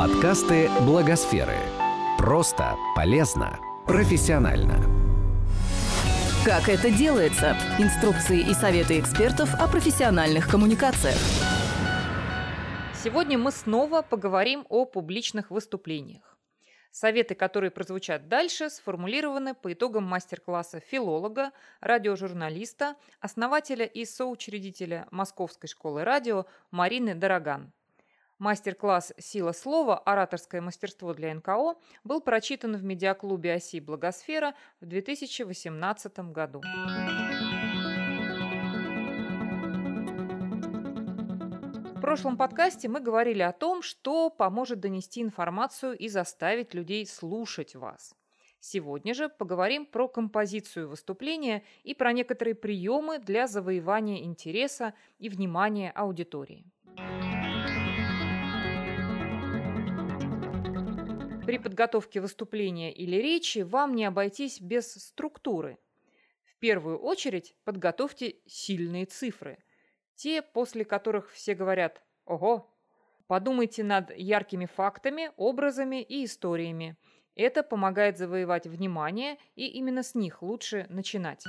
Подкасты Благосферы. Просто, полезно, профессионально. Как это делается? Инструкции и советы экспертов о профессиональных коммуникациях. Сегодня мы снова поговорим о публичных выступлениях. Советы, которые прозвучат дальше, сформулированы по итогам мастер-класса филолога, радиожурналиста, основателя и соучредителя Московской школы радио Марины Дороган. Мастер-класс «Сила слова. Ораторское мастерство для НКО» был прочитан в медиаклубе «Оси Благосфера» в 2018 году. В прошлом подкасте мы говорили о том, что поможет донести информацию и заставить людей слушать вас. Сегодня же поговорим про композицию выступления и про некоторые приемы для завоевания интереса и внимания аудитории. При подготовке выступления или речи вам не обойтись без структуры. В первую очередь подготовьте сильные цифры, те, после которых все говорят «Ого!». Подумайте над яркими фактами, образами и историями. Это помогает завоевать внимание, и именно с них лучше начинать.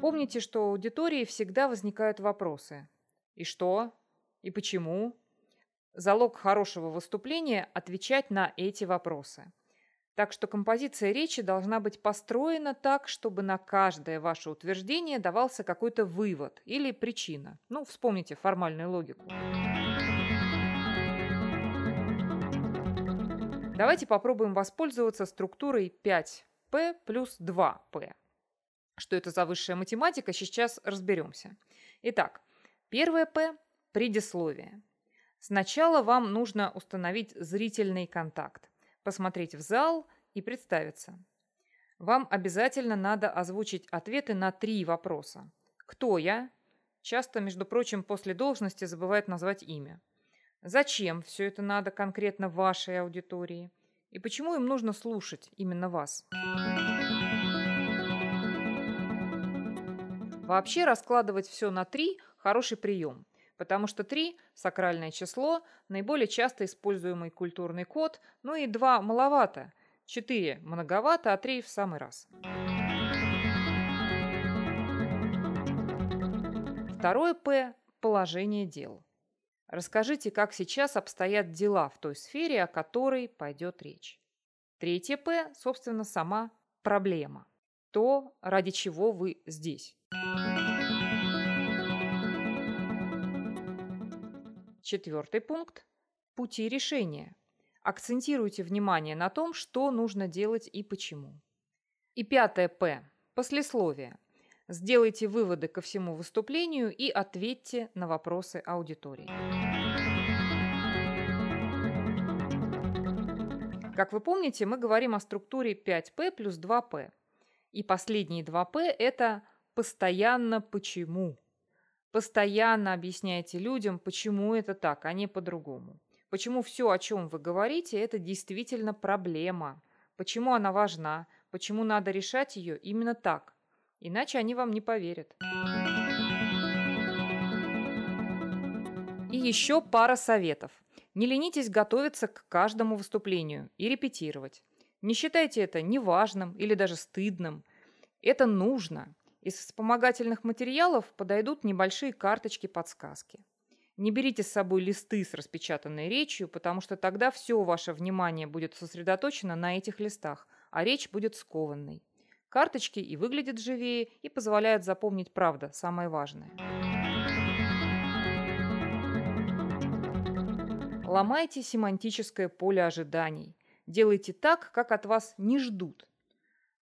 Помните, что у аудитории всегда возникают вопросы. И что? И почему? Залог хорошего выступления – отвечать на эти вопросы. Так что композиция речи должна быть построена так, чтобы на каждое ваше утверждение давался какой-то вывод или причина. Ну, вспомните формальную логику. Давайте попробуем воспользоваться структурой 5P плюс 2P. Что это за высшая математика, сейчас разберемся. Итак, первое P – предисловие. Сначала вам нужно установить зрительный контакт, посмотреть в зал и представиться. Вам обязательно надо озвучить ответы на три вопроса. Кто я? Часто, между прочим, после должности забывают назвать имя. Зачем все это надо конкретно вашей аудитории? И почему им нужно слушать именно вас? Вообще раскладывать все на три – хороший прием – потому что 3 – сакральное число, наиболее часто используемый культурный код, ну и 2 маловато, 4 многовато, а 3 в самый раз. Второе «П» – положение дел. Расскажите, как сейчас обстоят дела в той сфере, о которой пойдет речь. Третье «П» – собственно, сама проблема. То, ради чего вы здесь. Четвертый пункт – пути решения. Акцентируйте внимание на том, что нужно делать и почему. И пятое П – послесловие. Сделайте выводы ко всему выступлению и ответьте на вопросы аудитории. Как вы помните, мы говорим о структуре 5П плюс 2П. И последние 2П – это «постоянно почему». Постоянно объясняйте людям, почему это так, а не по-другому. Почему все, о чем вы говорите, это действительно проблема. Почему она важна, почему надо решать ее именно так. Иначе они вам не поверят. И еще пара советов. Не ленитесь готовиться к каждому выступлению и репетировать. Не считайте это неважным или даже стыдным. Это нужно. Из вспомогательных материалов подойдут небольшие карточки-подсказки. Не берите с собой листы с распечатанной речью, потому что тогда все ваше внимание будет сосредоточено на этих листах, а речь будет скованной. Карточки и выглядят живее, и позволяют запомнить правда, самое важное. Ломайте семантическое поле ожиданий. Делайте так, как от вас не ждут.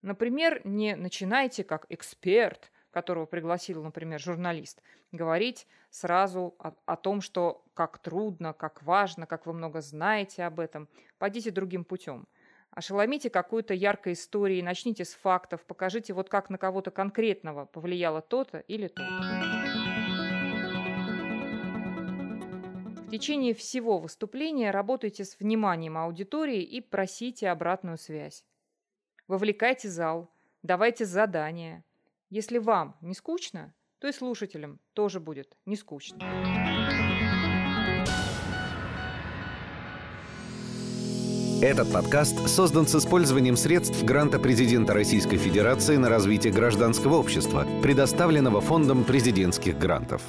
Например, не начинайте как эксперт, которого пригласил, например, журналист, говорить сразу о, о том, что как трудно, как важно, как вы много знаете об этом. Пойдите другим путем. Ошеломите какую-то яркой историей, начните с фактов, покажите вот как на кого-то конкретного повлияло то-то или то-то. В течение всего выступления работайте с вниманием аудитории и просите обратную связь. Вовлекайте зал, давайте задания. Если вам не скучно, то и слушателям тоже будет не скучно. Этот подкаст создан с использованием средств гранта президента Российской Федерации на развитие гражданского общества, предоставленного Фондом президентских грантов.